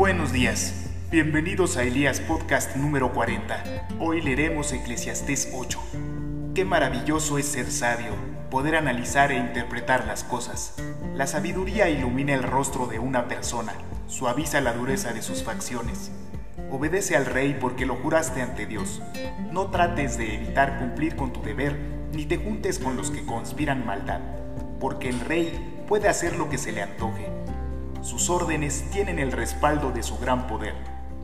Buenos días, bienvenidos a Elías Podcast número 40. Hoy leeremos Eclesiastés 8. Qué maravilloso es ser sabio, poder analizar e interpretar las cosas. La sabiduría ilumina el rostro de una persona, suaviza la dureza de sus facciones. Obedece al rey porque lo juraste ante Dios. No trates de evitar cumplir con tu deber, ni te juntes con los que conspiran maldad, porque el rey puede hacer lo que se le antoje sus órdenes tienen el respaldo de su gran poder.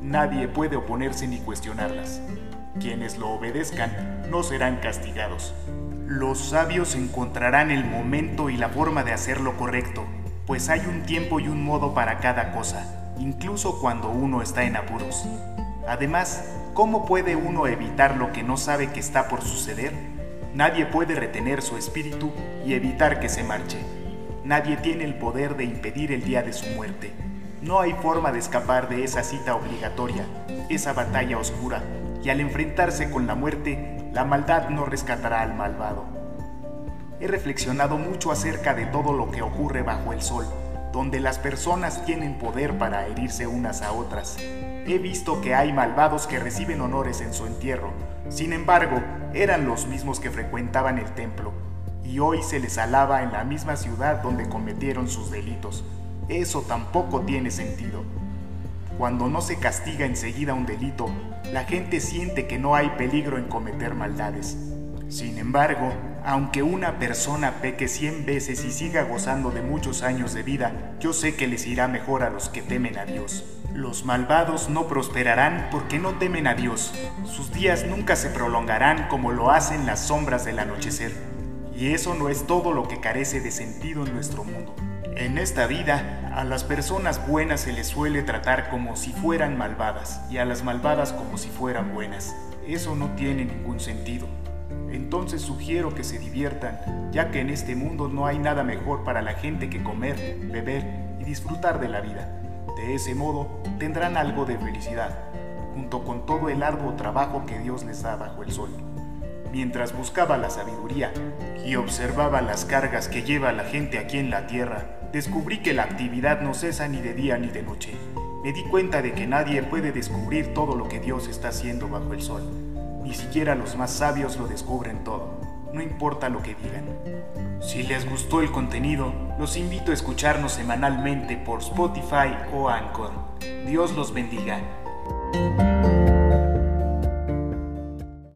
Nadie puede oponerse ni cuestionarlas. Quienes lo obedezcan no serán castigados. Los sabios encontrarán el momento y la forma de hacer lo correcto, pues hay un tiempo y un modo para cada cosa, incluso cuando uno está en apuros. Además, ¿cómo puede uno evitar lo que no sabe que está por suceder? Nadie puede retener su espíritu y evitar que se marche. Nadie tiene el poder de impedir el día de su muerte. No hay forma de escapar de esa cita obligatoria, esa batalla oscura, y al enfrentarse con la muerte, la maldad no rescatará al malvado. He reflexionado mucho acerca de todo lo que ocurre bajo el sol, donde las personas tienen poder para herirse unas a otras. He visto que hay malvados que reciben honores en su entierro, sin embargo, eran los mismos que frecuentaban el templo y hoy se les alaba en la misma ciudad donde cometieron sus delitos. Eso tampoco tiene sentido. Cuando no se castiga enseguida un delito, la gente siente que no hay peligro en cometer maldades. Sin embargo, aunque una persona peque cien veces y siga gozando de muchos años de vida, yo sé que les irá mejor a los que temen a Dios. Los malvados no prosperarán porque no temen a Dios. Sus días nunca se prolongarán como lo hacen las sombras del anochecer. Y eso no es todo lo que carece de sentido en nuestro mundo. En esta vida, a las personas buenas se les suele tratar como si fueran malvadas y a las malvadas como si fueran buenas. Eso no tiene ningún sentido. Entonces sugiero que se diviertan, ya que en este mundo no hay nada mejor para la gente que comer, beber y disfrutar de la vida. De ese modo tendrán algo de felicidad, junto con todo el arduo trabajo que Dios les da bajo el sol mientras buscaba la sabiduría y observaba las cargas que lleva la gente aquí en la tierra, descubrí que la actividad no cesa ni de día ni de noche. Me di cuenta de que nadie puede descubrir todo lo que Dios está haciendo bajo el sol. Ni siquiera los más sabios lo descubren todo, no importa lo que digan. Si les gustó el contenido, los invito a escucharnos semanalmente por Spotify o Anchor. Dios los bendiga.